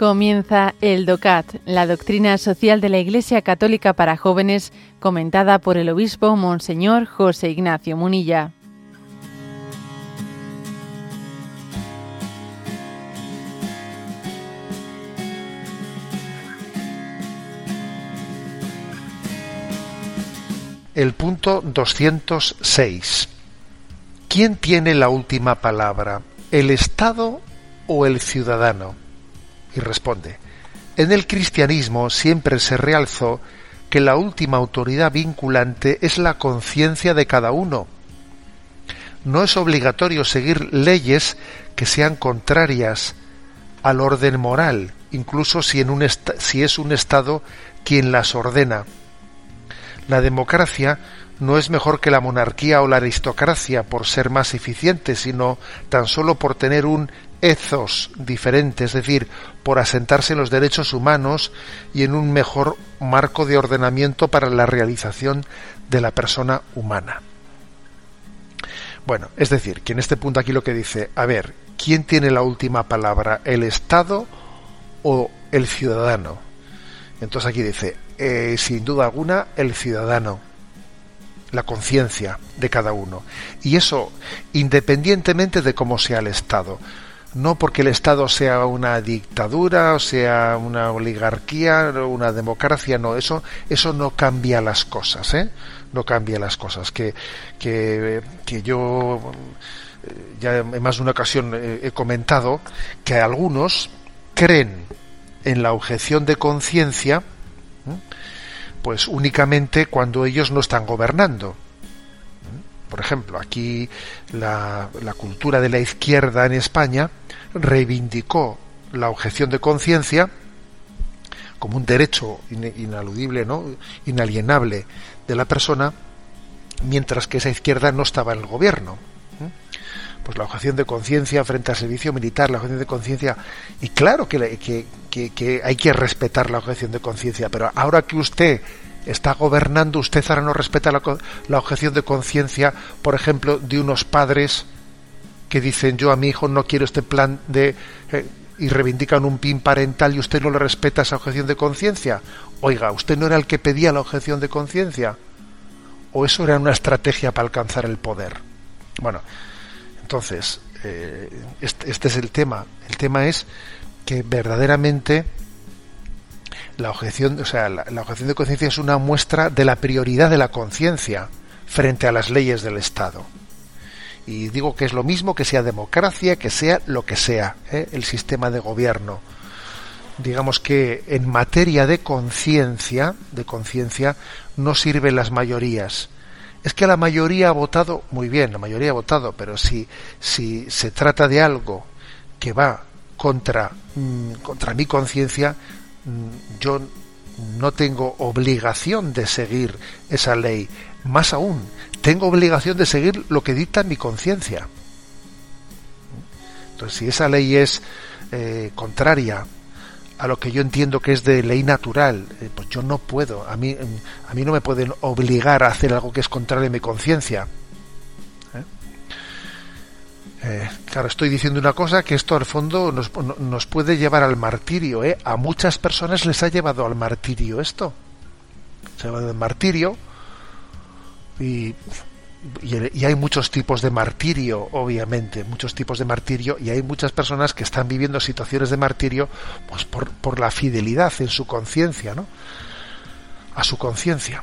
Comienza el DOCAT, la doctrina social de la Iglesia Católica para jóvenes, comentada por el obispo Monseñor José Ignacio Munilla. El punto 206. ¿Quién tiene la última palabra? ¿El Estado o el ciudadano? Y responde, en el cristianismo siempre se realzó que la última autoridad vinculante es la conciencia de cada uno. No es obligatorio seguir leyes que sean contrarias al orden moral, incluso si, en un si es un Estado quien las ordena. La democracia no es mejor que la monarquía o la aristocracia por ser más eficiente, sino tan solo por tener un ethos diferente, es decir, por asentarse en los derechos humanos y en un mejor marco de ordenamiento para la realización de la persona humana. Bueno, es decir, que en este punto aquí lo que dice, a ver, ¿quién tiene la última palabra? ¿El Estado o el ciudadano? Entonces aquí dice, eh, sin duda alguna, el ciudadano la conciencia de cada uno. Y eso independientemente de cómo sea el Estado no porque el Estado sea una dictadura o sea una oligarquía o una democracia, no, eso, eso no cambia las cosas, ¿eh? No cambia las cosas. Que, que, que yo eh, ya en más de una ocasión he comentado que algunos creen en la objeción de conciencia, pues únicamente cuando ellos no están gobernando por ejemplo, aquí la, cultura de la izquierda en España reivindicó la objeción de conciencia como un derecho inaludible, ¿no? inalienable de la persona, mientras que esa izquierda no estaba en el gobierno. Pues la objeción de conciencia frente al servicio militar, la objeción de conciencia, y claro que, que, hay que respetar la objeción de conciencia, pero ahora que usted está gobernando, usted ahora no respeta la, objeción de conciencia, por ejemplo, de unos padres que dicen yo a mi hijo no quiero este plan de eh, y reivindican un PIN parental y usted no le respeta esa objeción de conciencia. Oiga, ¿usted no era el que pedía la objeción de conciencia? ¿O eso era una estrategia para alcanzar el poder? Bueno, entonces, eh, este, este es el tema. El tema es que verdaderamente la objeción, o sea, la, objeción de conciencia es una muestra de la prioridad de la conciencia frente a las leyes del Estado. Y digo que es lo mismo que sea democracia, que sea lo que sea, ¿eh? el sistema de gobierno. Digamos que en materia de conciencia, de conciencia, no sirven las mayorías. Es que la mayoría ha votado, muy bien, la mayoría ha votado, pero si, si se trata de algo que va contra, mm, contra mi conciencia, yo no tengo obligación de seguir esa ley. Más aún, tengo obligación de seguir lo que dicta mi conciencia. Entonces, si esa ley es eh, contraria a lo que yo entiendo que es de ley natural, eh, pues yo no puedo. A mí, a mí no me pueden obligar a hacer algo que es contrario a mi conciencia. Eh, claro, estoy diciendo una cosa que esto al fondo nos, nos puede llevar al martirio. A muchas personas les ha llevado al martirio esto. Se ha llevado al martirio y, y, hay muchos tipos de martirio, obviamente, muchos tipos de martirio y hay muchas personas que están viviendo situaciones de martirio pues por, por la fidelidad en su conciencia, ¿no? A su conciencia.